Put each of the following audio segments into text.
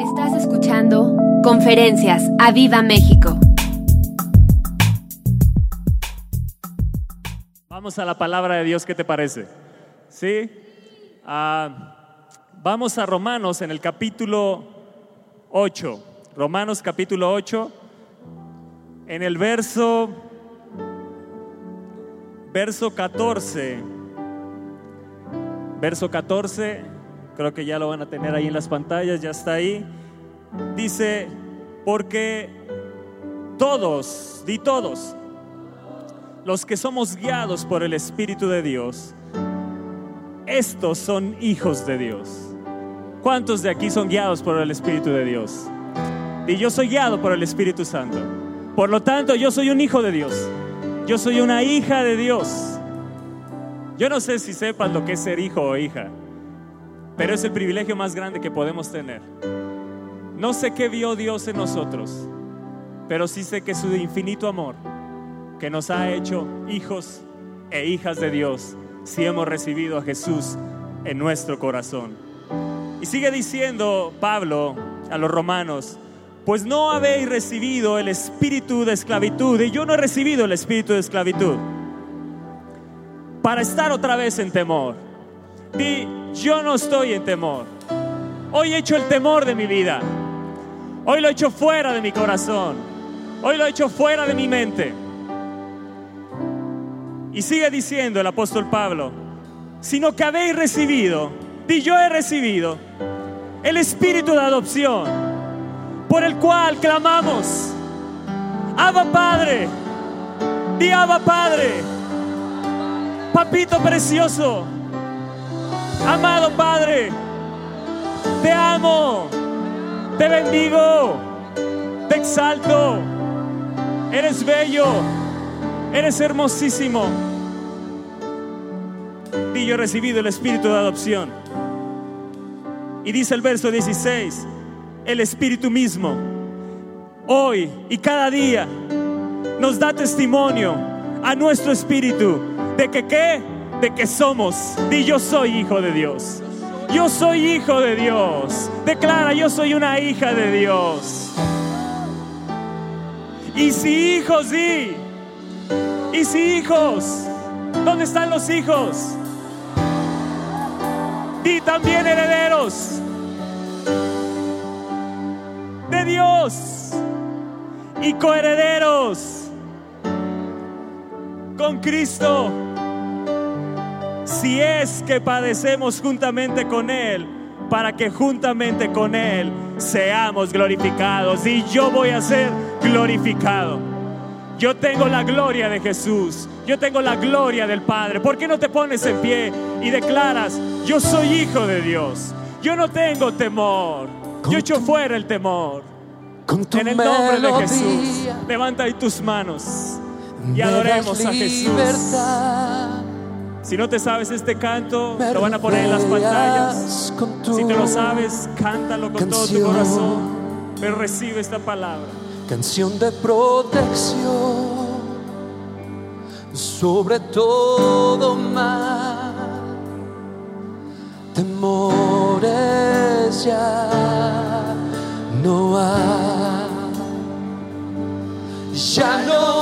Estás escuchando Conferencias a Viva México. Vamos a la palabra de Dios, ¿qué te parece? ¿Sí? Ah, vamos a Romanos en el capítulo 8. Romanos capítulo 8, en el verso, verso 14. Verso 14, creo que ya lo van a tener ahí en las pantallas, ya está ahí. Dice, porque todos, di todos, los que somos guiados por el Espíritu de Dios, estos son hijos de Dios. ¿Cuántos de aquí son guiados por el Espíritu de Dios? Y yo soy guiado por el Espíritu Santo. Por lo tanto, yo soy un hijo de Dios. Yo soy una hija de Dios. Yo no sé si sepas lo que es ser hijo o hija, pero es el privilegio más grande que podemos tener. No sé qué vio Dios en nosotros, pero sí sé que su infinito amor, que nos ha hecho hijos e hijas de Dios, si hemos recibido a Jesús en nuestro corazón. Y sigue diciendo Pablo a los romanos, pues no habéis recibido el espíritu de esclavitud, y yo no he recibido el espíritu de esclavitud, para estar otra vez en temor. Yo no estoy en temor. Hoy he hecho el temor de mi vida. Hoy lo he hecho fuera de mi corazón. Hoy lo he hecho fuera de mi mente. Y sigue diciendo el apóstol Pablo, sino que habéis recibido, di yo he recibido, el espíritu de adopción, por el cual clamamos, Abba Padre, di Abba Padre, papito precioso, amado Padre, te amo, te bendigo, te exalto, eres bello, eres hermosísimo. Y yo he recibido el espíritu de adopción. Y dice el verso 16, el espíritu mismo, hoy y cada día, nos da testimonio a nuestro espíritu de que qué, de que somos, y yo soy hijo de Dios. Yo soy hijo de Dios. Declara, yo soy una hija de Dios. Y si hijos, di. Y si hijos, ¿dónde están los hijos? Y también herederos de Dios y coherederos con Cristo. Si es que padecemos juntamente con Él, para que juntamente con Él seamos glorificados. Y yo voy a ser glorificado. Yo tengo la gloria de Jesús. Yo tengo la gloria del Padre. ¿Por qué no te pones en pie y declaras, yo soy hijo de Dios? Yo no tengo temor. Yo echo fuera el temor. En el nombre de Jesús. Levanta ahí tus manos y adoremos a Jesús. Si no te sabes este canto, lo van a poner en las pantallas. Si te lo sabes, cántalo con todo tu corazón. Pero recibe esta palabra. Canción de protección sobre todo mal. Temores ya no hay. Ya no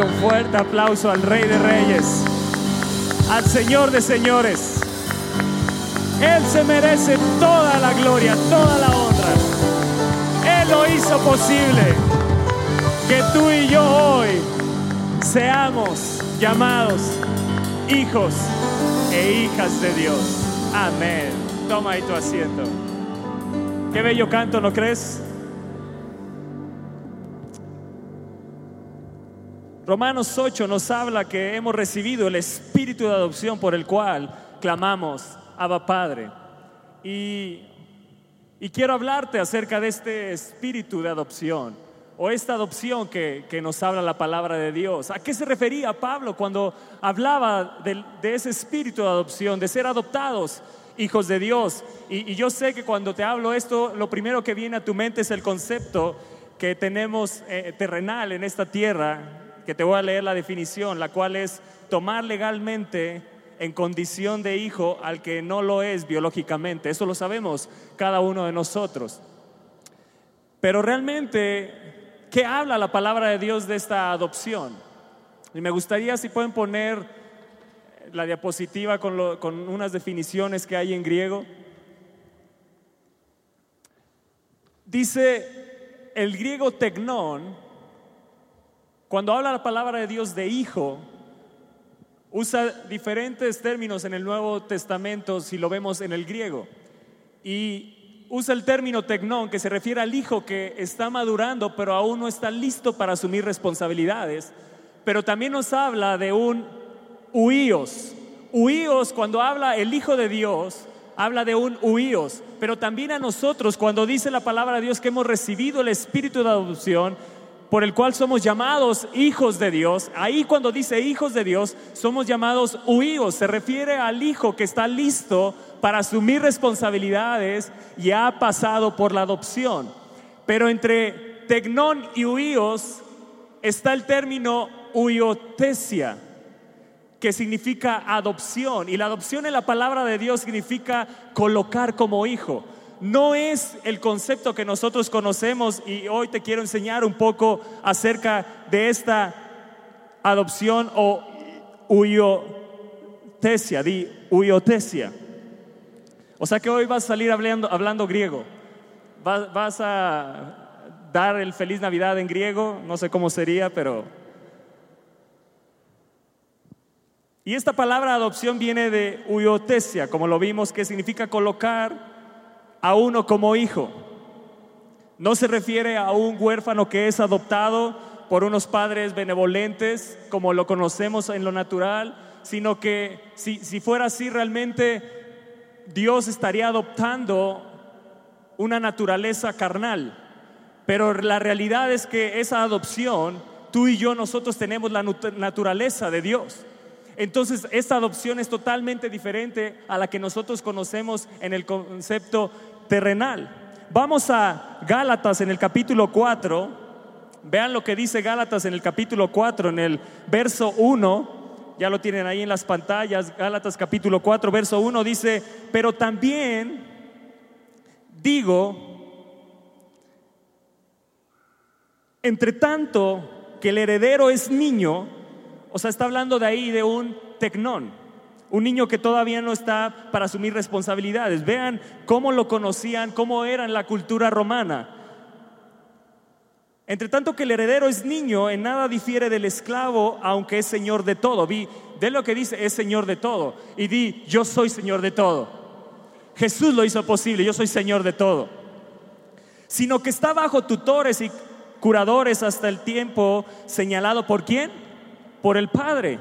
Un fuerte aplauso al Rey de Reyes, al Señor de Señores. Él se merece toda la gloria, toda la honra. Él lo hizo posible que tú y yo hoy seamos llamados hijos e hijas de Dios. Amén. Toma ahí tu asiento. Qué bello canto, ¿no crees? Romanos 8 nos habla que hemos recibido el espíritu de adopción por el cual clamamos, Abba Padre. Y, y quiero hablarte acerca de este espíritu de adopción o esta adopción que, que, nos habla la palabra de Dios. ¿A qué se refería Pablo cuando hablaba de, de ese espíritu de adopción, de ser adoptados? hijos de Dios. Y, y, yo sé que cuando te hablo esto, lo primero que viene a tu mente es el concepto que tenemos eh, terrenal en esta tierra, que te voy a leer la definición, la cual es tomar legalmente en condición de hijo al que no lo es biológicamente. Eso lo sabemos cada uno de nosotros. Pero realmente, ¿qué habla la palabra de Dios de esta adopción? Y me gustaría si pueden poner la diapositiva con, con unas definiciones que hay en griego. Dice el griego tecnón, cuando habla la palabra de Dios de hijo, usa diferentes términos en el Nuevo Testamento si lo vemos en el griego. Y usa el término tecnón que se refiere al hijo que está madurando pero aún no está listo para asumir responsabilidades. Pero también nos habla de un huíos. Huíos, cuando habla el Hijo de Dios, habla de un huíos. Pero también a nosotros, cuando dice la palabra de Dios que hemos recibido el espíritu de adopción, por el cual somos llamados hijos de Dios, ahí cuando dice hijos de Dios, somos llamados huíos. Se refiere al hijo que está listo para asumir responsabilidades y ha pasado por la adopción. Pero entre tecnón y huíos está el término huiotesia que significa adopción. Y la adopción en la palabra de Dios significa colocar como hijo. No es el concepto que nosotros conocemos y hoy te quiero enseñar un poco acerca de esta adopción o huiotesia, di. O sea que hoy vas a salir hablando, hablando griego. Vas, vas a dar el feliz Navidad en griego, no sé cómo sería, pero Y esta palabra adopción viene de huiotesia, como lo vimos, que significa colocar a uno como hijo. No se refiere a un huérfano que es adoptado por unos padres benevolentes, como lo conocemos en lo natural, sino que si, si fuera así realmente Dios estaría adoptando una naturaleza carnal. Pero la realidad es que esa adopción, tú y yo, nosotros tenemos la naturaleza de Dios. Entonces, esta adopción es totalmente diferente a la que nosotros conocemos en el concepto terrenal. Vamos a Gálatas en el capítulo 4. Vean lo que dice Gálatas en el capítulo 4, en el verso 1. Ya lo tienen ahí en las pantallas. Gálatas capítulo 4, verso 1 dice, pero también digo, entre tanto que el heredero es niño, o sea, está hablando de ahí de un tecnón, un niño que todavía no está para asumir responsabilidades. Vean cómo lo conocían, cómo era en la cultura romana. Entre tanto que el heredero es niño, en nada difiere del esclavo, aunque es señor de todo. Vi, de lo que dice, es señor de todo. Y di, yo soy señor de todo. Jesús lo hizo posible, yo soy señor de todo. Sino que está bajo tutores y curadores hasta el tiempo señalado por quién? Por el Padre.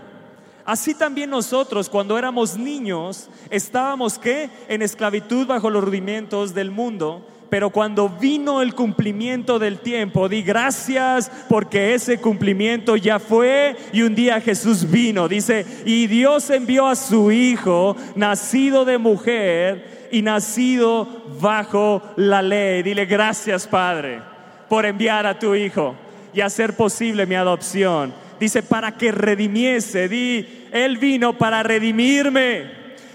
Así también nosotros cuando éramos niños estábamos que en esclavitud bajo los rudimentos del mundo, pero cuando vino el cumplimiento del tiempo, di gracias porque ese cumplimiento ya fue y un día Jesús vino. Dice, y Dios envió a su Hijo, nacido de mujer y nacido bajo la ley. Dile gracias Padre por enviar a tu Hijo y hacer posible mi adopción dice, para que redimiese. Di, Él vino para redimirme.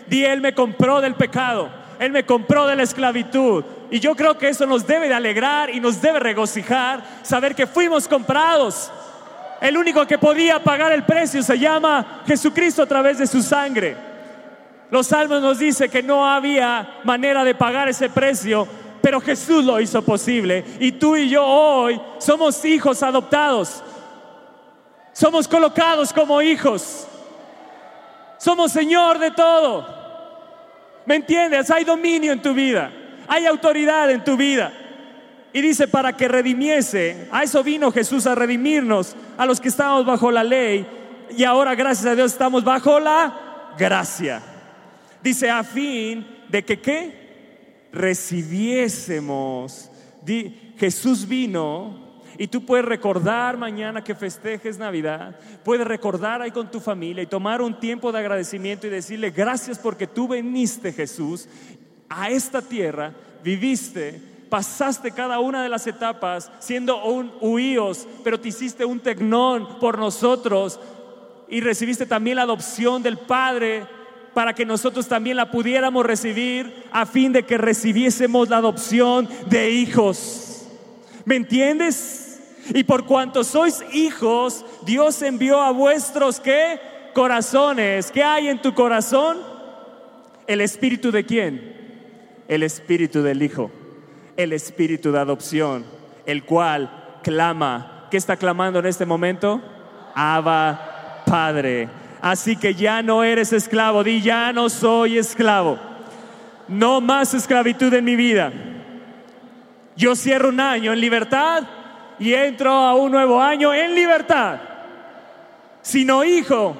Di, Él me compró del pecado. Él me compró de la esclavitud. Y yo creo que eso nos debe de alegrar y nos debe regocijar saber que fuimos comprados. El único que podía pagar el precio se llama Jesucristo a través de su sangre. Los salmos nos dice que no había manera de pagar ese precio, pero Jesús lo hizo posible. Y tú y yo hoy somos hijos adoptados. Somos colocados como hijos. Somos Señor de todo. ¿Me entiendes? Hay dominio en tu vida. Hay autoridad en tu vida. Y dice, para que redimiese, a eso vino Jesús a redimirnos, a los que estábamos bajo la ley. Y ahora, gracias a Dios, estamos bajo la gracia. Dice, a fin de que qué? Recibiésemos. Jesús vino y tú puedes recordar mañana que festejes Navidad, puedes recordar ahí con tu familia y tomar un tiempo de agradecimiento y decirle gracias porque tú viniste Jesús a esta tierra, viviste, pasaste cada una de las etapas siendo un huíos, pero te hiciste un tecnón por nosotros y recibiste también la adopción del Padre para que nosotros también la pudiéramos recibir a fin de que recibiésemos la adopción de hijos. ¿Me entiendes? Y por cuanto sois hijos, Dios envió a vuestros qué? Corazones. ¿Qué hay en tu corazón? ¿El espíritu de quién? El espíritu del Hijo. El espíritu de adopción, el cual clama. ¿Qué está clamando en este momento? Abba, Padre. Así que ya no eres esclavo. Di, ya no soy esclavo. No más esclavitud en mi vida. Yo cierro un año en libertad y entro a un nuevo año en libertad. Sino hijo.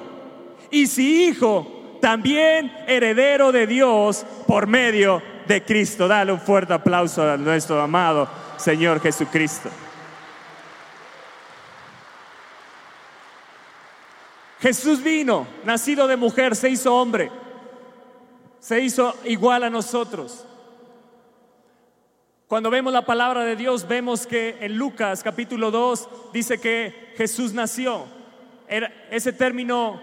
Y si hijo, también heredero de Dios por medio de Cristo. Dale un fuerte aplauso a nuestro amado Señor Jesucristo. Jesús vino, nacido de mujer, se hizo hombre, se hizo igual a nosotros. Cuando vemos la palabra de Dios, vemos que en Lucas capítulo 2 dice que Jesús nació. Ese término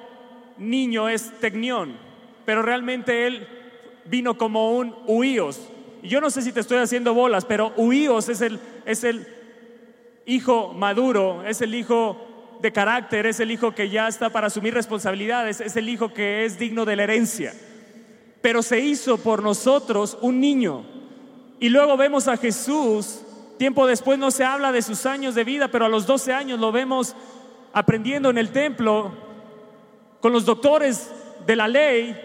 niño es tecnión, pero realmente él vino como un huíos. Yo no sé si te estoy haciendo bolas, pero huíos es el, es el hijo maduro, es el hijo de carácter, es el hijo que ya está para asumir responsabilidades, es el hijo que es digno de la herencia. Pero se hizo por nosotros un niño. Y luego vemos a Jesús, tiempo después no se habla de sus años de vida, pero a los 12 años lo vemos aprendiendo en el templo con los doctores de la ley.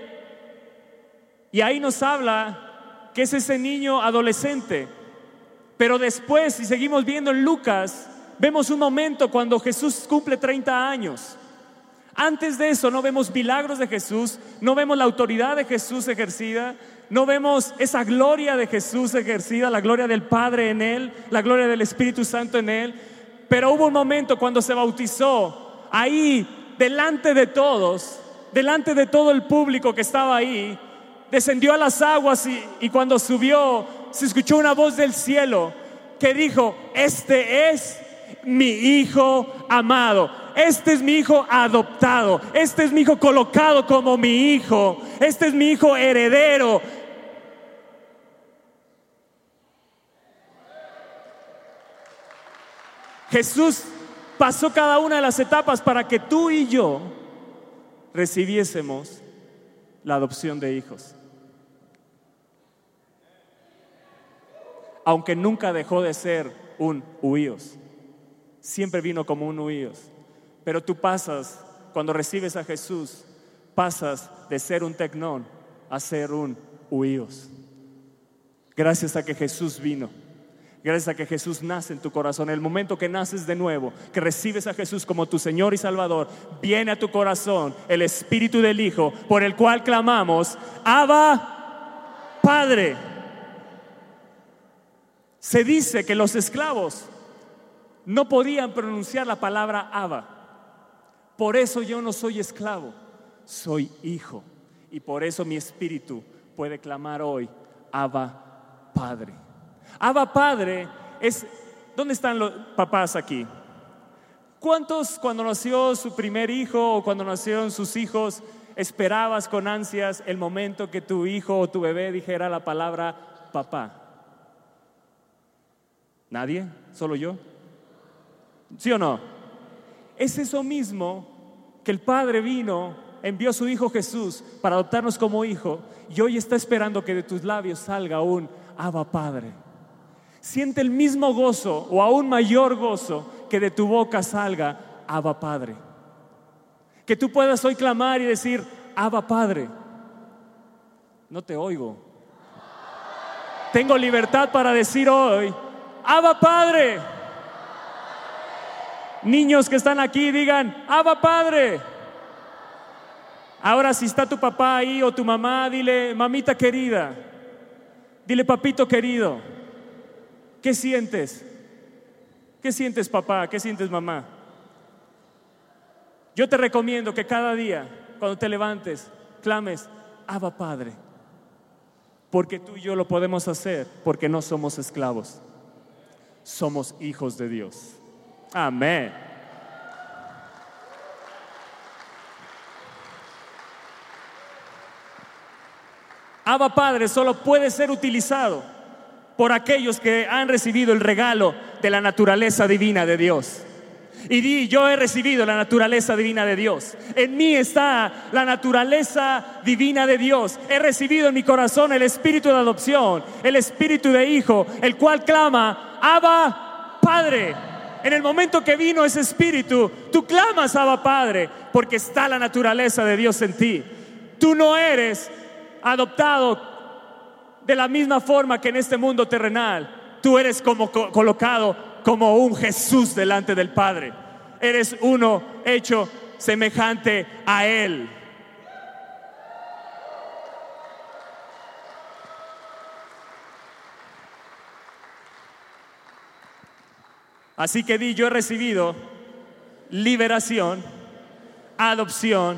Y ahí nos habla que es ese niño adolescente. Pero después, si seguimos viendo en Lucas, vemos un momento cuando Jesús cumple 30 años. Antes de eso no vemos milagros de Jesús, no vemos la autoridad de Jesús ejercida, no vemos esa gloria de Jesús ejercida, la gloria del Padre en él, la gloria del Espíritu Santo en él. Pero hubo un momento cuando se bautizó, ahí, delante de todos, delante de todo el público que estaba ahí, descendió a las aguas y, y cuando subió se escuchó una voz del cielo que dijo, este es mi hijo amado, este es mi hijo adoptado, este es mi hijo colocado como mi hijo, este es mi hijo heredero. Jesús pasó cada una de las etapas para que tú y yo recibiésemos la adopción de hijos. Aunque nunca dejó de ser un huíos, siempre vino como un huíos. Pero tú pasas, cuando recibes a Jesús, pasas de ser un tecnón a ser un huíos. Gracias a que Jesús vino. Gracias a que Jesús nace en tu corazón. El momento que naces de nuevo, que recibes a Jesús como tu Señor y Salvador, viene a tu corazón el Espíritu del Hijo, por el cual clamamos, Abba, Padre. Se dice que los esclavos no podían pronunciar la palabra Abba. Por eso yo no soy esclavo, soy hijo. Y por eso mi espíritu puede clamar hoy, Abba, Padre. Abba Padre es, ¿dónde están los papás aquí? ¿Cuántos cuando nació su primer hijo o cuando nacieron sus hijos esperabas con ansias el momento que tu hijo o tu bebé dijera la palabra papá? ¿Nadie? ¿Solo yo? ¿Sí o no? Es eso mismo que el Padre vino, envió a su Hijo Jesús para adoptarnos como hijo y hoy está esperando que de tus labios salga un Abba Padre. Siente el mismo gozo o aún mayor gozo que de tu boca salga Abba Padre. Que tú puedas hoy clamar y decir, Abba Padre. No te oigo. Tengo libertad para decir hoy, Abba Padre. Niños que están aquí digan, Abba Padre. Ahora si está tu papá ahí o tu mamá, dile, mamita querida, dile, papito querido, ¿qué sientes? ¿Qué sientes papá? ¿Qué sientes mamá? Yo te recomiendo que cada día, cuando te levantes, clames, Abba Padre, porque tú y yo lo podemos hacer, porque no somos esclavos, somos hijos de Dios. Amén. Abba Padre solo puede ser utilizado por aquellos que han recibido el regalo de la naturaleza divina de Dios. Y di, yo he recibido la naturaleza divina de Dios. En mí está la naturaleza divina de Dios. He recibido en mi corazón el espíritu de adopción, el espíritu de hijo, el cual clama, Abba Padre. En el momento que vino ese espíritu, tú clamas, Abba Padre, porque está la naturaleza de Dios en ti. Tú no eres adoptado de la misma forma que en este mundo terrenal. Tú eres como co- colocado como un Jesús delante del Padre. Eres uno hecho semejante a Él. Así que di, yo he recibido liberación, adopción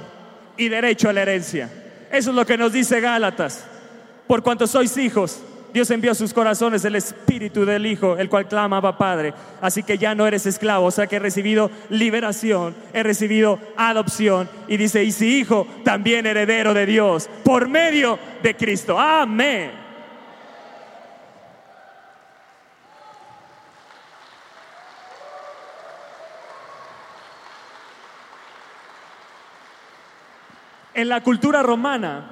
y derecho a la herencia. Eso es lo que nos dice Gálatas. Por cuanto sois hijos, Dios envió a sus corazones el espíritu del Hijo, el cual clamaba Padre. Así que ya no eres esclavo, o sea que he recibido liberación, he recibido adopción. Y dice, y si hijo, también heredero de Dios, por medio de Cristo. Amén. En la cultura romana,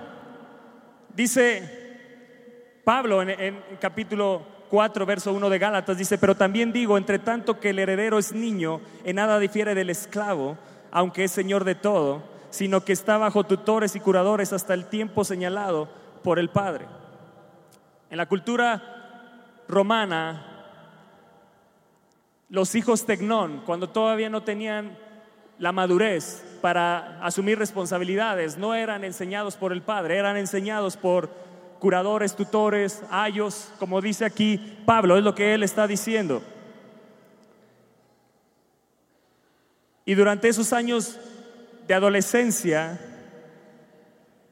dice Pablo en, capítulo 4, verso 1 de Gálatas, dice, pero también digo, entre tanto que el heredero es niño, en nada difiere del esclavo, aunque es señor de todo, sino que está bajo tutores y curadores hasta el tiempo señalado por el Padre. En la cultura romana, los hijos tecnón, cuando todavía no tenían la madurez para asumir responsabilidades, no eran enseñados por el Padre, eran enseñados por curadores, tutores, ayos, como dice aquí Pablo, es lo que él está diciendo. Y durante esos años de adolescencia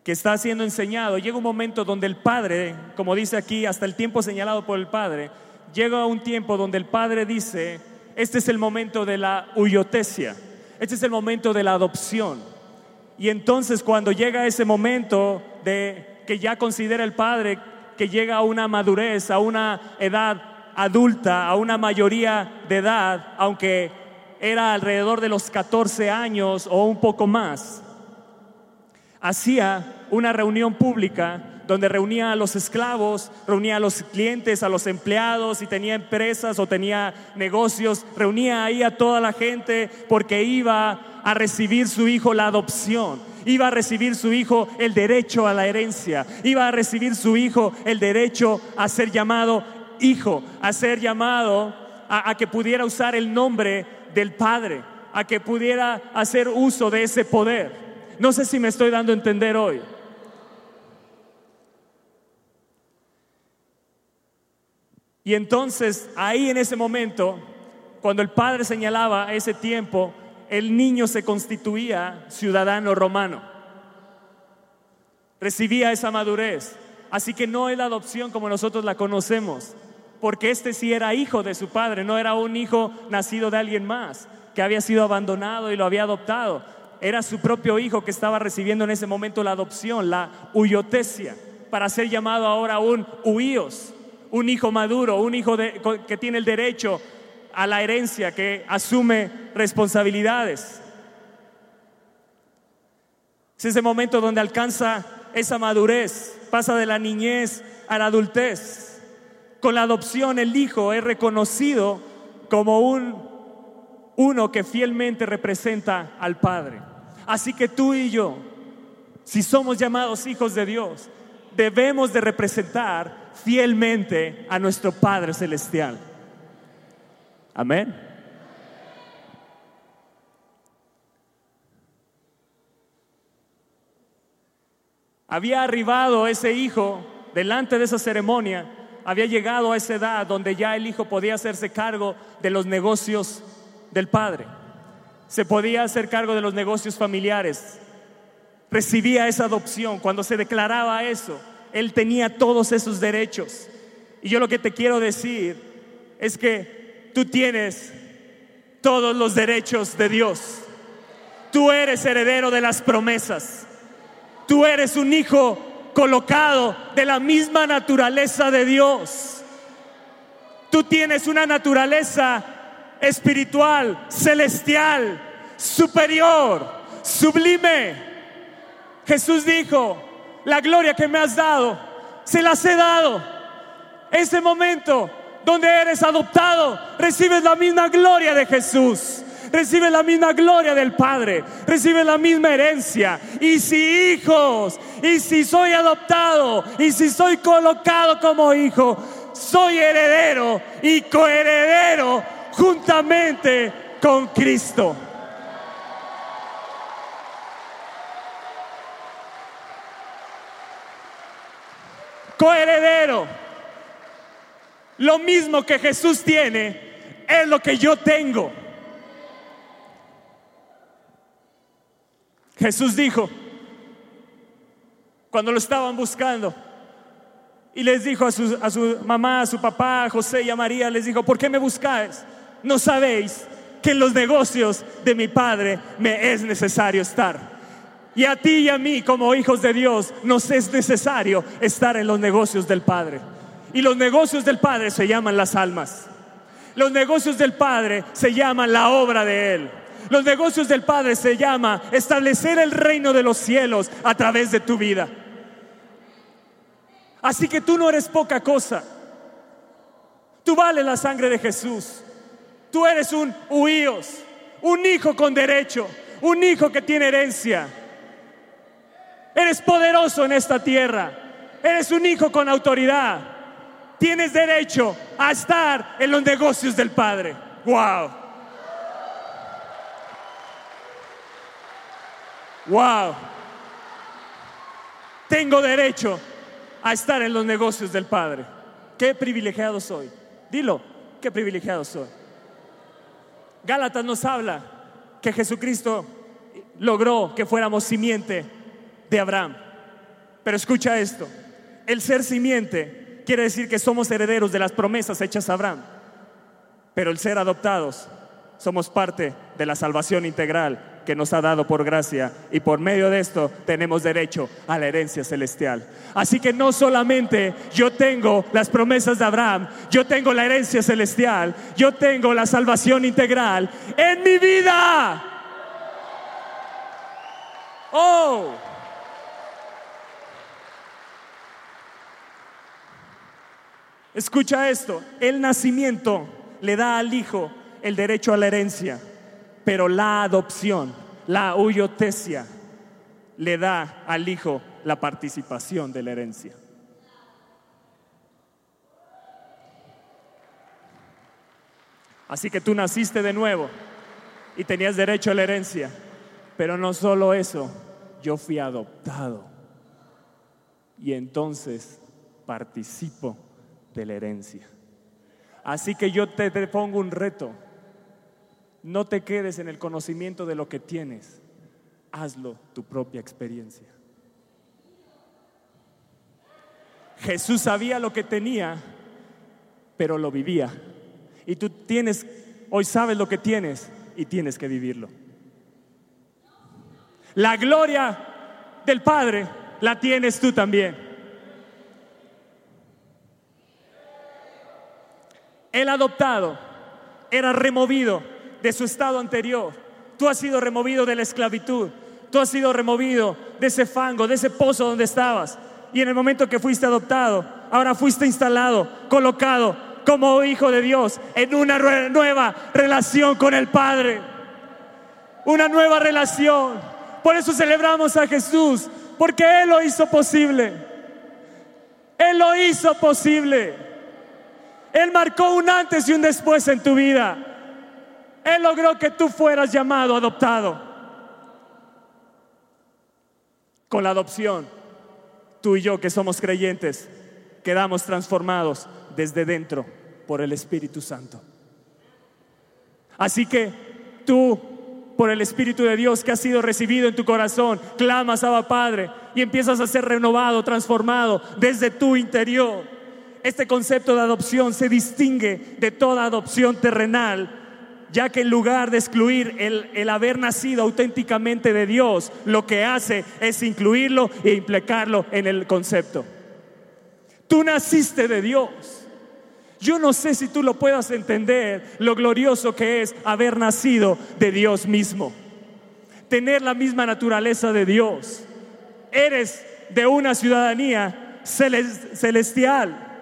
que está siendo enseñado, llega un momento donde el Padre, como dice aquí, hasta el tiempo señalado por el Padre, llega un tiempo donde el Padre dice, este es el momento de la huyotesia, este es el momento de la adopción. Y entonces cuando llega ese momento de que ya considera el Padre que llega a una madurez, a una edad adulta, a una mayoría de edad, aunque era alrededor de los 14 años o un poco más, hacía una reunión pública donde reunía a los esclavos, reunía a los clientes, a los empleados, si tenía empresas o tenía negocios, reunía ahí a toda la gente porque iba a recibir su hijo la adopción, iba a recibir su hijo el derecho a la herencia, iba a recibir su hijo el derecho a ser llamado hijo, a ser llamado a, a que pudiera usar el nombre del Padre, a que pudiera hacer uso de ese poder. No sé si me estoy dando a entender hoy. Y entonces, ahí en ese momento, cuando el padre señalaba ese tiempo, el niño se constituía ciudadano romano. Recibía esa madurez. Así que no es la adopción como nosotros la conocemos, porque este sí era hijo de su padre, no era un hijo nacido de alguien más, que había sido abandonado y lo había adoptado. Era su propio hijo que estaba recibiendo en ese momento la adopción, la huyotesia, para ser llamado ahora un huíos, un hijo maduro, un hijo que tiene el derecho a la herencia, que asume responsabilidades. Es ese momento donde alcanza esa madurez, pasa de la niñez a la adultez. Con la adopción el hijo es reconocido como un uno que fielmente representa al Padre. Así que tú y yo, si somos llamados hijos de Dios, debemos de representar fielmente a nuestro Padre celestial. Amén. Había arribado ese hijo delante de esa ceremonia, había llegado a esa edad donde ya el hijo podía hacerse cargo de los negocios del padre, se podía hacer cargo de los negocios familiares, recibía esa adopción, cuando se declaraba eso, él tenía todos esos derechos. Y yo lo que te quiero decir es que tú tienes todos los derechos de Dios. Tú eres heredero de las promesas. Tú eres un hijo colocado de la misma naturaleza de Dios. Tú tienes una naturaleza espiritual, celestial, superior, sublime. Jesús dijo, la gloria que me has dado, se las he dado. Ese momento donde eres adoptado, recibes la misma gloria de Jesús. Recibes la misma gloria del Padre, recibes la misma herencia. Y si hijos, y si soy adoptado, y si soy colocado como hijo, soy heredero y coheredero juntamente con Cristo. Coheredero. Lo mismo que Jesús tiene es lo que yo tengo. Jesús dijo, cuando lo estaban buscando, y les dijo a su, a su, mamá, a su papá, a José y a María, les dijo, ¿por qué me buscáis? ¿No sabéis que en los negocios de mi Padre me es necesario estar? Y a ti y a mí como hijos de Dios nos es necesario estar en los negocios del Padre. Y los negocios del Padre se llaman las almas. Los negocios del Padre se llaman la obra de Él. Los negocios del Padre se llama establecer el reino de los cielos a través de tu vida. Así que tú no eres poca cosa. Tú vales la sangre de Jesús. Tú eres un huíos, un hijo con derecho, un hijo que tiene herencia. Eres poderoso en esta tierra. Eres un hijo con autoridad. Tienes derecho a estar en los negocios del Padre. Wow. Wow. Tengo derecho a estar en los negocios del Padre. Qué privilegiado soy. Dilo, qué privilegiado soy. Gálatas nos habla que Jesucristo logró que fuéramos simiente de Abraham. Pero escucha esto, el ser simiente quiere decir que somos herederos de las promesas hechas a Abraham, pero el ser adoptados somos parte de la salvación integral que nos ha dado por gracia y por medio de esto tenemos derecho a la herencia celestial. Así que no solamente yo tengo las promesas de Abraham, yo tengo la herencia celestial, yo tengo la salvación integral en mi vida. Oh. Escucha esto, el nacimiento le da al hijo el derecho a la herencia, pero la adopción, la huyotesia, le da al hijo la participación de la herencia. Así que tú naciste de nuevo y tenías derecho a la herencia, pero no solo eso, yo fui adoptado y entonces participo de la herencia. Así que yo te, te, pongo un reto. No te quedes en el conocimiento de lo que tienes. Hazlo tu propia experiencia. Jesús sabía lo que tenía, pero lo vivía. Y tú tienes, hoy sabes lo que tienes y tienes que vivirlo. La gloria del Padre la tienes tú también. El adoptado era removido de su estado anterior. Tú has sido removido de la esclavitud. Tú has sido removido de ese fango, de ese pozo donde estabas. Y en el momento que fuiste adoptado, ahora fuiste instalado, colocado como hijo de Dios en una nueva relación con el Padre. Una nueva relación. Por eso celebramos a Jesús, porque Él lo hizo posible. Él lo hizo posible. Él marcó un antes y un después en tu vida. Él logró que tú fueras llamado, adoptado. Con la adopción, tú y yo que somos creyentes, quedamos transformados desde dentro por el Espíritu Santo. Así que tú, por el Espíritu de Dios que ha sido recibido en tu corazón, clamas a Padre y empiezas a ser renovado, transformado desde tu interior. Este concepto de adopción se distingue de toda adopción terrenal ya que en lugar de excluir el, el, haber nacido auténticamente de Dios, lo que hace es incluirlo e implicarlo en el concepto. Tú naciste de Dios. Yo no sé si tú lo puedas entender, lo glorioso que es haber nacido de Dios mismo, tener la misma naturaleza de Dios. Eres de una ciudadanía celestial.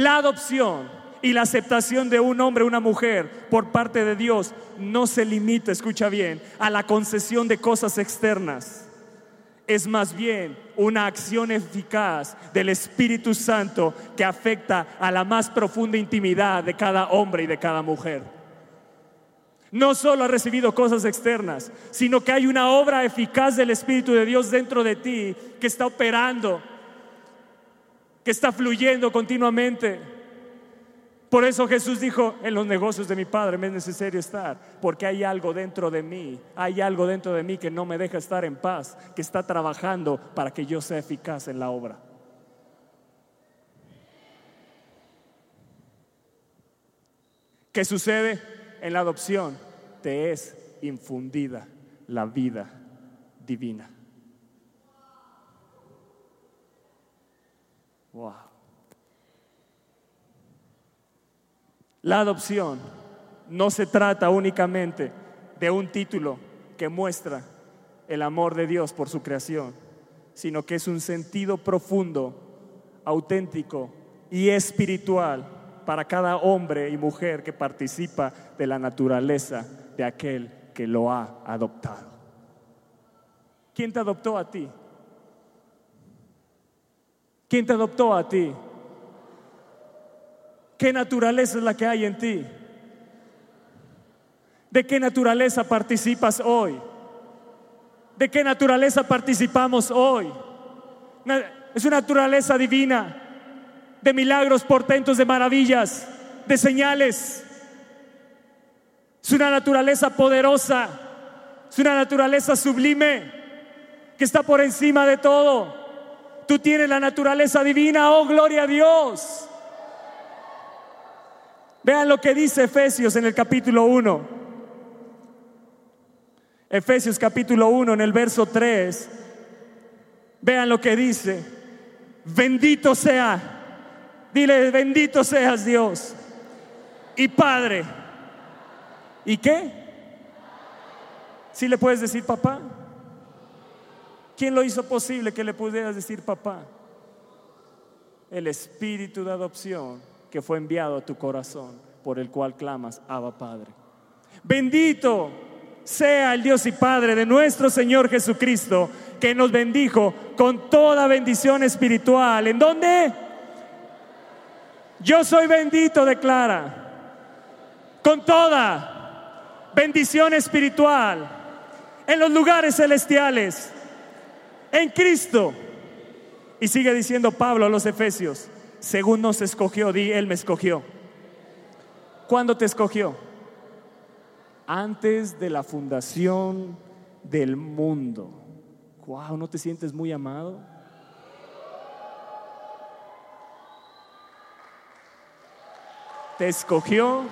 La adopción y la aceptación de un hombre o una mujer por parte de Dios no se limita, escucha bien, a la concesión de cosas externas. Es más bien una acción eficaz del Espíritu Santo que afecta a la más profunda intimidad de cada hombre y de cada mujer. No solo ha recibido cosas externas, sino que hay una obra eficaz del Espíritu de Dios dentro de ti que está operando, que está fluyendo continuamente. Por eso Jesús dijo, en los negocios de mi Padre me es necesario estar, porque hay algo dentro de mí, hay algo dentro de mí que no me deja estar en paz, que está trabajando para que yo sea eficaz en la obra. ¿Qué sucede? En la adopción te es infundida la vida divina. Wow. La adopción no se trata únicamente de un título que muestra el amor de Dios por su creación, sino que es un sentido profundo, auténtico y espiritual para cada hombre y mujer que participa de la naturaleza de aquel que lo ha adoptado. ¿Quién te adoptó a ti? ¿Quién te adoptó a ti? ¿Qué naturaleza es la que hay en ti? ¿De qué naturaleza participas hoy? ¿De qué naturaleza participamos hoy? Es una naturaleza divina, de milagros, portentos, de maravillas, de señales. Es una naturaleza poderosa, es una naturaleza sublime que está por encima de todo. Tú tienes la naturaleza divina, oh gloria a Dios. Vean lo que dice Efesios en el capítulo 1. Efesios capítulo 1 en el verso 3. Vean lo que dice. Bendito sea. Dile, bendito seas Dios. Y Padre. ¿Y qué? Si le puedes decir papá? ¿Quién lo hizo posible que le pudieras decir papá? El espíritu de adopción que fue enviado a tu corazón, por el cual clamas, Abba Padre. Bendito sea el Dios y Padre de nuestro Señor Jesucristo, que nos bendijo con toda bendición espiritual. ¿En dónde? Yo soy bendito, declara. Con toda bendición espiritual en los lugares celestiales, en Cristo. Y sigue diciendo Pablo a los Efesios, según nos escogió, di, Él me escogió. ¿Cuándo te escogió? Antes de la fundación del mundo. Wow, ¿no te sientes muy amado? Te escogió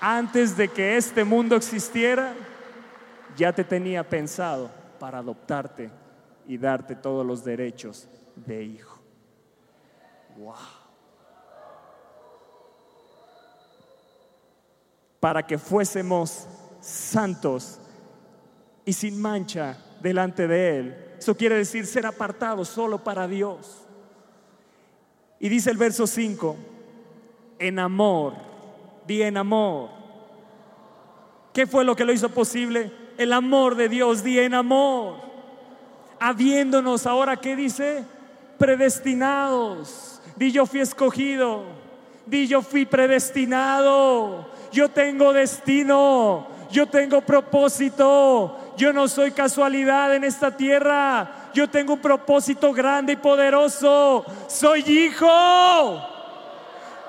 antes de que este mundo existiera, ya te tenía pensado para adoptarte y darte todos los derechos de hijo. Wow. Para que fuésemos santos y sin mancha delante de Él. Eso quiere decir ser apartados solo para Dios. Y dice el verso 5, en amor, di en amor. ¿Qué fue lo que lo hizo posible? El amor de Dios, di en amor. Habiéndonos ahora, ¿qué dice? Predestinados Di yo fui escogido. Di yo fui predestinado. Yo tengo destino. Yo tengo propósito. yo no soy casualidad en esta tierra. Yo tengo un propósito grande y poderoso. Soy hijo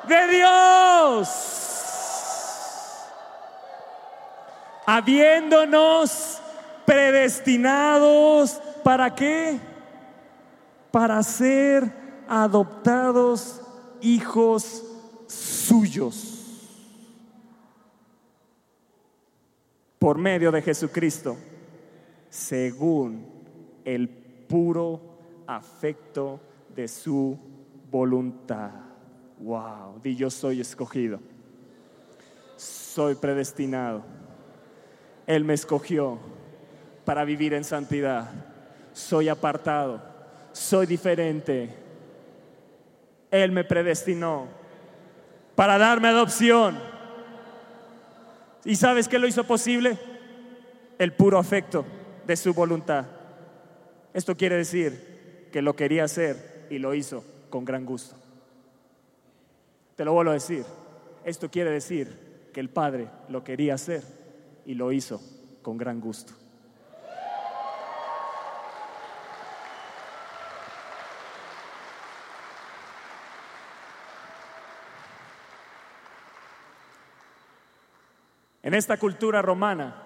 de Dios. Habiéndonos predestinados, ¿para qué? Para ser adoptados hijos suyos. Por medio de Jesucristo, según el puro afecto de su voluntad. Wow, di yo soy escogido. Soy predestinado. Él me escogió para vivir en santidad. Soy apartado. Soy diferente. Él me predestinó para darme adopción. ¿Y sabes qué lo hizo posible? El puro afecto de su voluntad. Esto quiere decir que lo quería hacer y lo hizo con gran gusto. Te lo vuelvo a decir. Esto quiere decir que el Padre lo quería hacer y lo hizo con gran gusto. En esta cultura romana,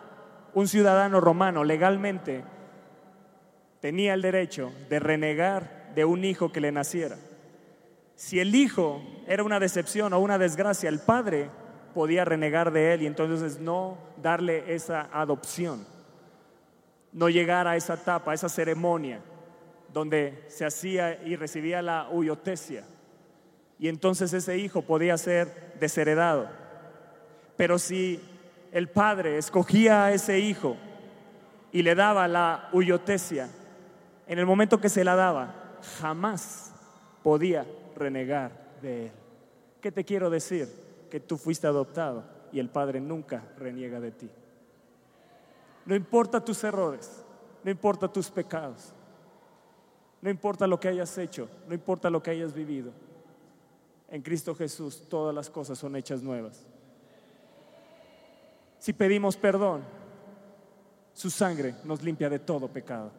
un ciudadano romano legalmente tenía el derecho de renegar de un hijo que le naciera. Si el hijo era una decepción o una desgracia, el padre podía renegar de él y entonces no darle esa adopción, no llegar a esa etapa, a esa ceremonia donde se hacía y recibía la huyotesia. Y entonces ese hijo podía ser desheredado. Pero si el padre escogía a ese hijo y le daba la huyotesia, en el momento que se la daba, jamás podía renegar de él. ¿Qué te quiero decir? Que tú fuiste adoptado y el padre nunca reniega de ti. No importa tus errores, no importa tus pecados, no importa lo que hayas hecho, no importa lo que hayas vivido. En Cristo Jesús todas las cosas son hechas nuevas. Si pedimos perdón, su sangre nos limpia de todo pecado.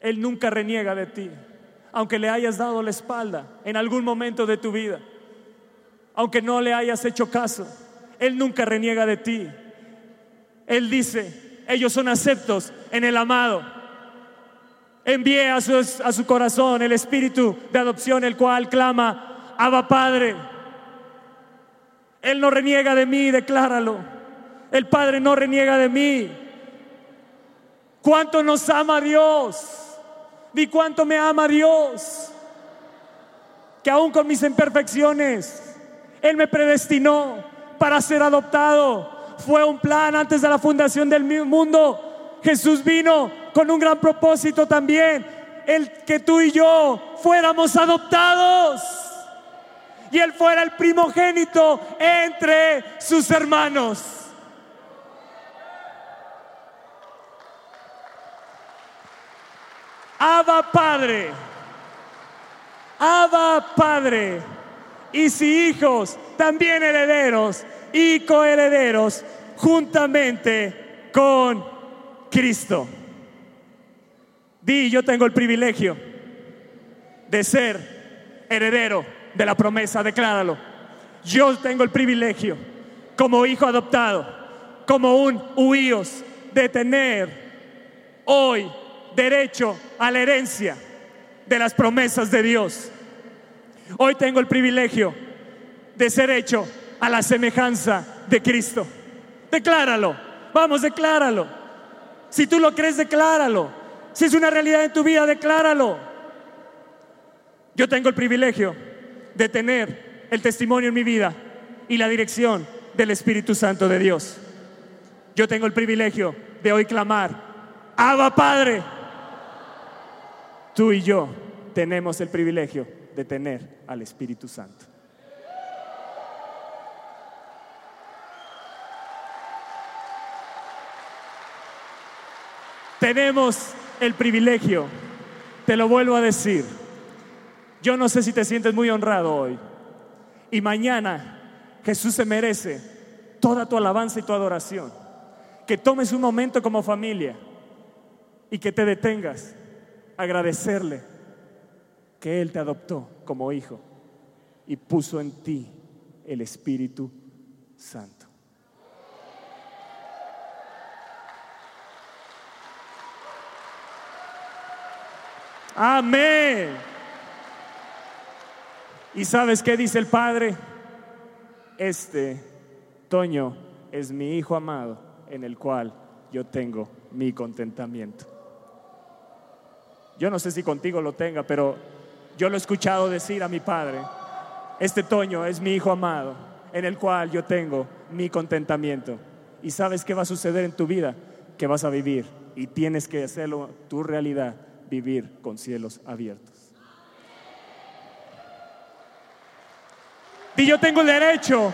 Él nunca reniega de ti, aunque le hayas dado la espalda en algún momento de tu vida, aunque no le hayas hecho caso. Él nunca reniega de ti. Él dice, ellos son aceptos en el amado. Envíe a su, a su corazón el espíritu de adopción, el cual clama, Abba Padre. Él no reniega de mí, decláralo. El Padre no reniega de mí. ¿Cuánto nos ama Dios? Di cuánto me ama Dios. Que aún con mis imperfecciones, Él me predestinó para ser adoptado. Fue un plan antes de la fundación del mundo. Jesús vino con un gran propósito también. El que tú y yo fuéramos adoptados y él fuera el primogénito entre sus hermanos. Abba Padre, Abba Padre, y si hijos, también herederos y coherederos juntamente con Cristo. Di, yo tengo el privilegio de ser heredero de la promesa, decláralo. Yo tengo el privilegio, como hijo adoptado, como un huíos, de tener hoy derecho a la herencia de las promesas de Dios. Hoy tengo el privilegio de ser hecho a la semejanza de Cristo. Decláralo, vamos, decláralo. Si tú lo crees, decláralo. Si es una realidad en tu vida, decláralo. Yo tengo el privilegio de tener el testimonio en mi vida y la dirección del Espíritu Santo de Dios. Yo tengo el privilegio de hoy clamar, Abba Padre. Tú y yo tenemos el privilegio de tener al Espíritu Santo. Tenemos el privilegio, te lo vuelvo a decir, yo no sé si te sientes muy honrado hoy. Y mañana Jesús se merece toda tu alabanza y tu adoración. que tomes un momento como familia y que te detengas a agradecerle que Él te adoptó como hijo y puso en ti el Espíritu Santo. Amén. ¿Y sabes qué dice el Padre? Este, Toño, es mi Hijo amado en el cual yo tengo mi contentamiento. Yo no sé si contigo lo tenga, pero yo lo he escuchado decir a mi Padre, este Toño es mi Hijo amado en el cual yo tengo mi contentamiento. ¿Y sabes qué va a suceder en tu vida? Que vas a vivir y tienes que hacerlo tu realidad, vivir con cielos abiertos. Y yo tengo el derecho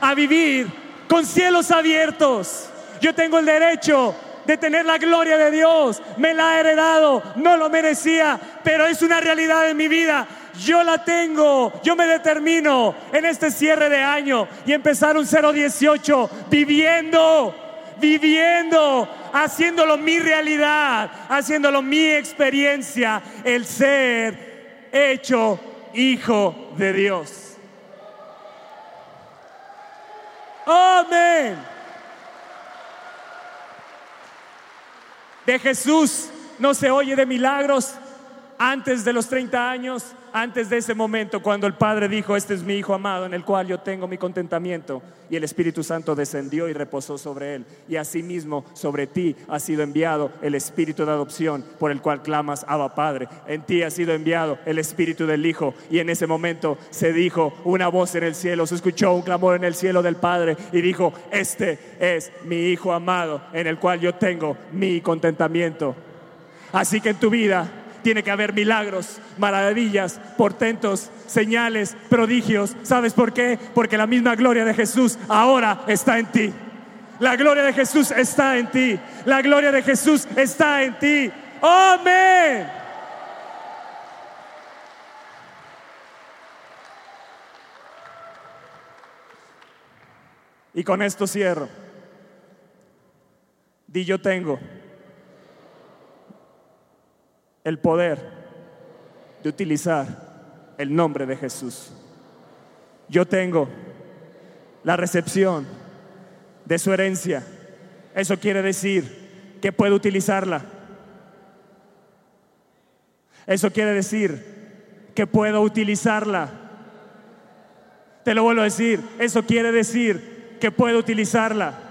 a vivir con cielos abiertos. Yo tengo el derecho de tener la gloria de Dios. Me la ha heredado, no lo merecía, pero es una realidad en mi vida. Yo la tengo, yo me determino en este cierre de año y empezar un 018 viviendo, viviendo, haciéndolo mi realidad, haciéndolo mi experiencia, el ser hecho hijo de Dios. Amén. De Jesús. No se oye de milagros antes de los 30 años, antes de ese momento cuando el Padre dijo, este es mi Hijo amado en el cual yo tengo mi contentamiento, y el Espíritu Santo descendió y reposó sobre él. Y asimismo sobre ti ha sido enviado el Espíritu de adopción por el cual clamas, Abba Padre. En ti ha sido enviado el Espíritu del Hijo. Y en ese momento se dijo una voz en el cielo, se escuchó un clamor en el cielo del Padre y dijo, este es mi Hijo amado en el cual yo tengo mi contentamiento. Así que en tu vida tiene que haber milagros, maravillas, portentos, señales, prodigios. ¿Sabes por qué? Porque la misma gloria de Jesús ahora está en ti. La gloria de Jesús está en ti. La gloria de Jesús está en ti. Amén. Y con esto cierro. Di yo tengo el poder de utilizar el nombre de Jesús. Yo tengo la recepción de su herencia. Eso quiere decir que puedo utilizarla. Eso quiere decir que puedo utilizarla. Te lo vuelvo a decir. Eso quiere decir que puedo utilizarla.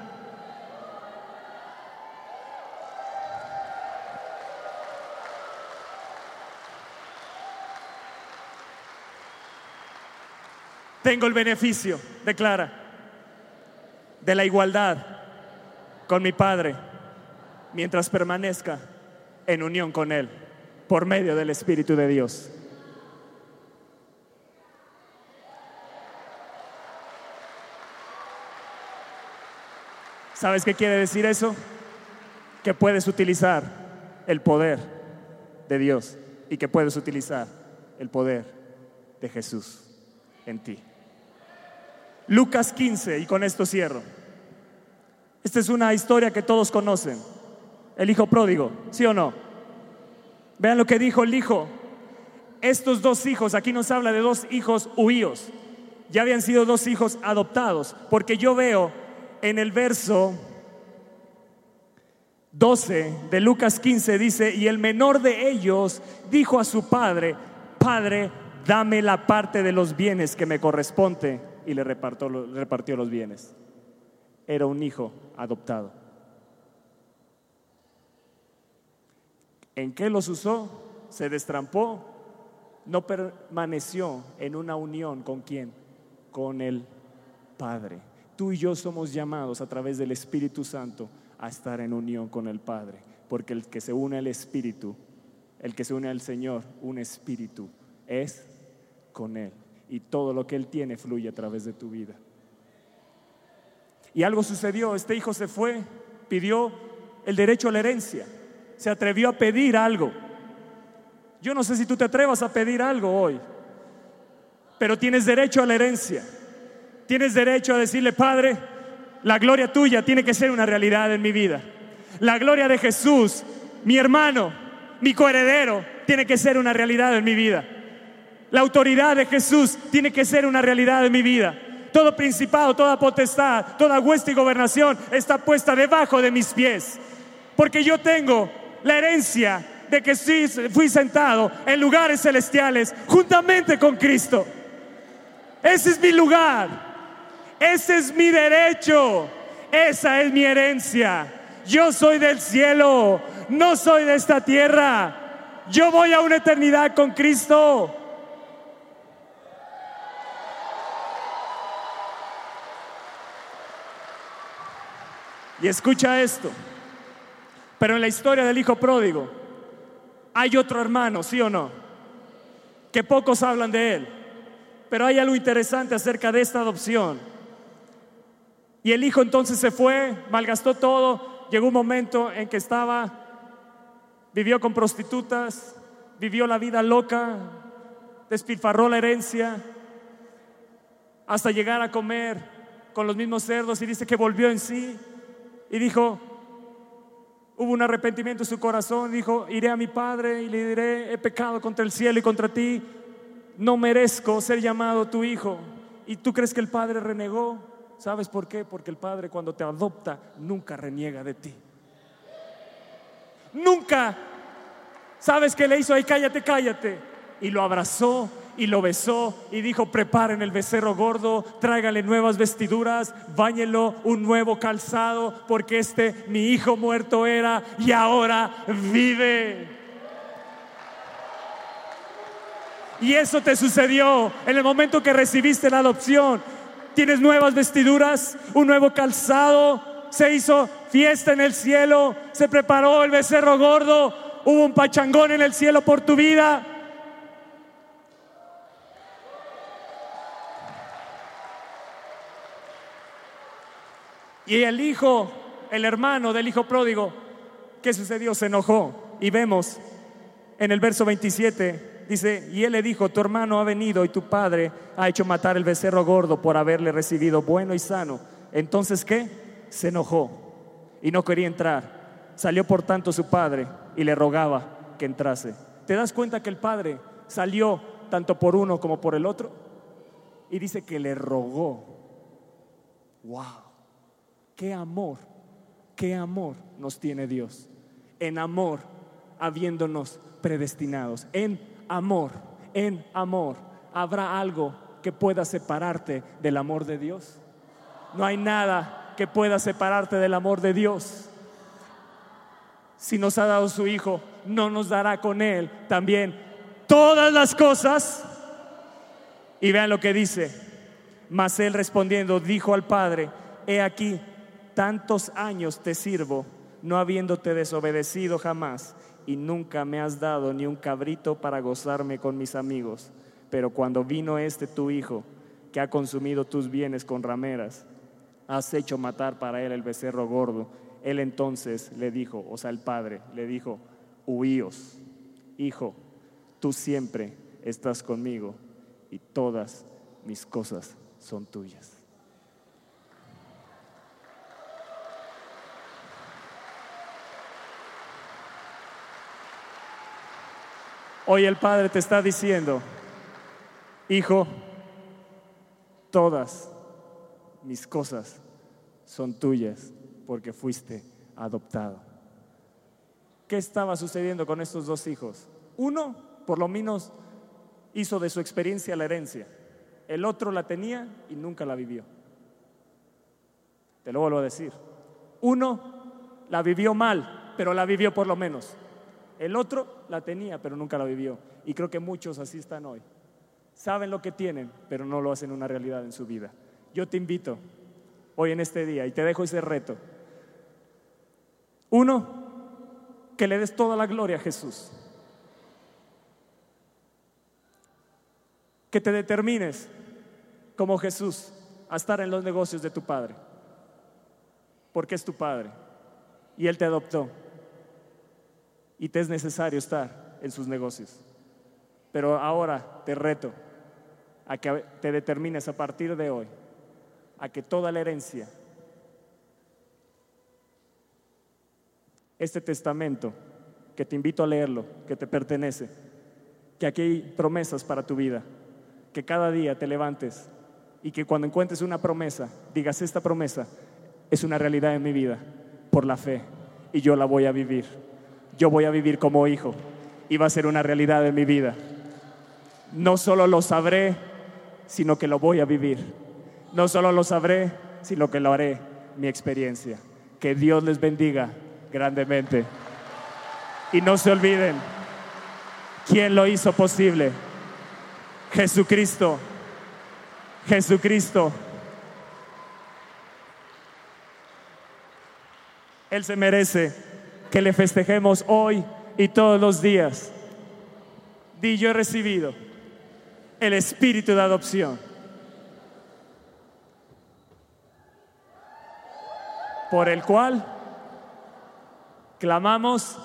Tengo el beneficio, declara, de la igualdad con mi Padre mientras permanezca en unión con Él por medio del Espíritu de Dios. ¿Sabes qué quiere decir eso? Que puedes utilizar el poder de Dios y que puedes utilizar el poder de Jesús en ti. Lucas 15, y con esto cierro. Esta es una historia que todos conocen. El hijo pródigo, ¿sí o no? Vean lo que dijo el hijo. Estos dos hijos, aquí nos habla de dos hijos huíos. Ya habían sido dos hijos adoptados, porque yo veo en el verso 12 de Lucas 15 dice, y el menor de ellos dijo a su padre, Padre, dame la parte de los bienes que me corresponde y le repartió, repartió los bienes. Era un hijo adoptado. ¿En qué los usó? Se destrampó. No permaneció en una unión con quién? Con el Padre. Tú y yo somos llamados a través del Espíritu Santo a estar en unión con el Padre. Porque el que se une al Espíritu, el que se une al Señor, un Espíritu, es con Él y todo lo que Él tiene fluye a través de tu vida. Y algo sucedió, este hijo se fue, pidió el derecho a la herencia, se atrevió a pedir algo. Yo no sé si tú te atrevas a pedir algo hoy, pero tienes derecho a la herencia. Tienes derecho a decirle, Padre, La gloria tuya tiene que ser una realidad en mi vida. La gloria de Jesús, mi hermano, mi coheredero, tiene que ser una realidad en mi vida. La autoridad de Jesús tiene que ser una realidad en mi vida. Todo principado, toda potestad, toda hueste y gobernación está puesta debajo de mis pies. Porque yo tengo la herencia de que fui sentado en lugares celestiales juntamente con Cristo. Ese es mi lugar. Ese es mi derecho. Esa es mi herencia. Yo soy del cielo. No soy de esta tierra. Yo voy a una eternidad con Cristo. Y escucha esto. Pero en la historia del hijo pródigo hay otro hermano, ¿sí o no? Que pocos hablan de él. Pero hay algo interesante acerca de esta adopción. Y el hijo entonces se fue, malgastó todo. Llegó un momento en que estaba, vivió con prostitutas, vivió la vida loca, despilfarró la herencia, hasta llegar a comer con los mismos cerdos y dice que volvió en sí y dijo, hubo un arrepentimiento en su corazón, dijo, iré a mi padre y le diré, he pecado contra el cielo y contra ti, no merezco ser llamado tu hijo. ¿Y tú crees que el padre renegó? ¿Sabes por qué? Porque el padre cuando te adopta nunca reniega de ti. Nunca. ¿Sabes qué le hizo ahí? Cállate, cállate. Y lo abrazó y lo besó y dijo, preparen el becerro gordo, tráigale nuevas vestiduras, báñelo un nuevo calzado, porque este mi hijo muerto era y ahora vive. Y eso te sucedió en el momento que recibiste la adopción. Tienes nuevas vestiduras, un nuevo calzado, se hizo fiesta en el cielo, se preparó el becerro gordo, hubo un pachangón en el cielo por tu vida. Y el hijo, el hermano del hijo pródigo, ¿qué sucedió? Se enojó. Y vemos en el verso 27, dice, y él le dijo, tu hermano ha venido y tu padre ha hecho matar el becerro gordo por haberle recibido bueno y sano. Entonces, ¿qué? Se enojó y no quería entrar. Salió por tanto su padre y le rogaba que entrase. ¿Te das cuenta que el padre salió tanto por uno como por el otro? Y dice que le rogó. ¡Wow! Qué amor, qué amor nos tiene Dios. En amor, habiéndonos predestinados. En amor, en amor. ¿Habrá algo que pueda separarte del amor de Dios? No hay nada que pueda separarte del amor de Dios. Si nos ha dado su Hijo, no nos dará con Él también todas las cosas. Y vean lo que dice. Mas Él respondiendo dijo al Padre, he aquí, tantos años te sirvo, no habiéndote desobedecido jamás, y nunca me has dado ni un cabrito para gozarme con mis amigos. Pero cuando vino este tu hijo, que ha consumido tus bienes con rameras, has hecho matar para él el becerro gordo. Él entonces le dijo, o sea, el padre le dijo, huíos, hijo, tú siempre estás conmigo y todas mis cosas son tuyas. Hoy el Padre te está diciendo, hijo, todas mis cosas son tuyas porque fuiste adoptado. ¿Qué estaba sucediendo con estos dos hijos? Uno, por lo menos, hizo de su experiencia la herencia. El otro la tenía y nunca la vivió. Te lo vuelvo a decir. Uno la vivió mal, pero la vivió por lo menos. El otro la tenía, pero nunca la vivió. Y creo que muchos así están hoy. Saben lo que tienen, pero no lo hacen una realidad en su vida. Yo te invito hoy en este día y te dejo ese reto. Uno, que le des toda la gloria a Jesús. Que te determines como Jesús a estar en los negocios de tu Padre. Porque es tu Padre. Y Él te adoptó y te es necesario estar en sus negocios. Pero ahora te reto a que te determines a partir de hoy a que toda la herencia, este testamento, que te invito a leerlo, que te pertenece, que aquí hay promesas para tu vida, que cada día te levantes y que cuando encuentres una promesa, digas, esta promesa es una realidad en mi vida por la fe y yo la voy a vivir. Yo voy a vivir como hijo y va a ser una realidad en mi vida. No solo lo sabré, sino que lo voy a vivir. No solo lo sabré, sino que lo haré mi experiencia. Que Dios les bendiga grandemente. Y no se olviden quién lo hizo posible. Jesucristo. Jesucristo. Él se merece que le festejemos hoy y todos los días. Di yo he recibido el espíritu de adopción. Por el cual clamamos.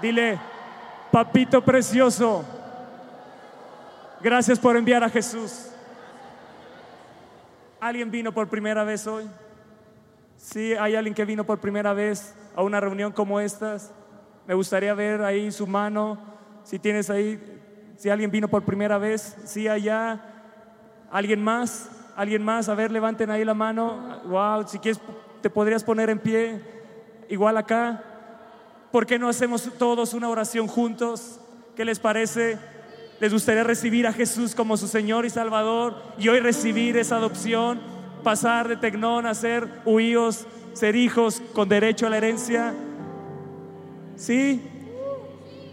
Dile, papito precioso, gracias por enviar a Jesús. ¿Alguien vino por primera vez hoy? Sí, hay alguien que vino por primera vez a una reunión como estas. Me gustaría ver ahí su mano. Si tienes ahí, si alguien vino por primera vez, sí, allá. ¿Alguien más? ¿Alguien más? A ver, levanten ahí la mano. Wow, si quieres, te podrías poner en pie. Igual acá. ¿Por qué no hacemos todos una oración juntos? ¿Qué les parece? ¿Les gustaría recibir a Jesús como su Señor y Salvador y hoy recibir esa adopción? Pasar de Tecnón a ser huíos, ser hijos con derecho a la herencia. ¿Sí?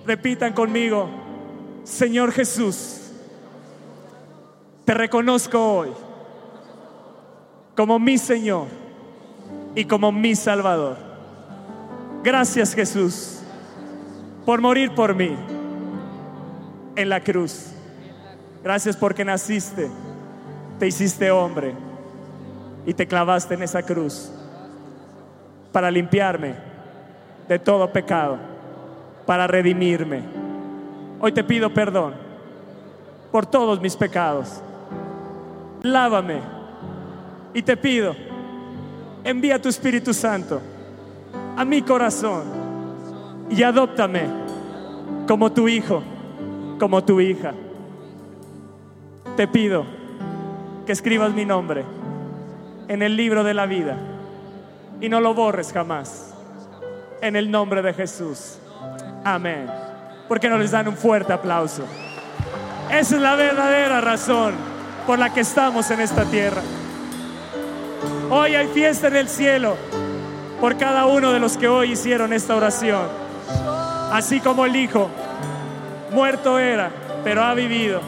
Repitan conmigo, Señor Jesús, te reconozco hoy como mi Señor y como mi Salvador. Gracias Jesús por morir por mí en la cruz. Gracias porque naciste, te hiciste hombre y te clavaste en esa cruz para limpiarme de todo pecado, para redimirme. Hoy te pido perdón por todos mis pecados. Lávame y te pido, envía tu Espíritu Santo a mi corazón y adóptame como tu hijo, como tu hija. Te pido que escribas mi nombre en el libro de la vida y no lo borres jamás. En el nombre de Jesús. Amén. ¿Por qué no les dan un fuerte aplauso? Esa es la verdadera razón por la que estamos en esta tierra. Hoy hay fiesta en el cielo por cada uno de los que hoy hicieron esta oración. Así como el Hijo, muerto era, pero ha vivido.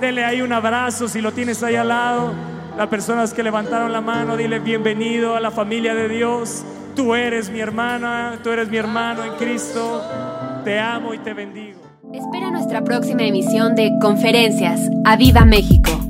Dele ahí un abrazo si lo tienes ahí al lado. Las personas que levantaron la mano, dile bienvenido a la familia de Dios. Tú eres mi hermana, tú eres mi hermano en Cristo. Te amo y te bendigo. Espera nuestra próxima emisión de Conferencias. ¡A Viva México!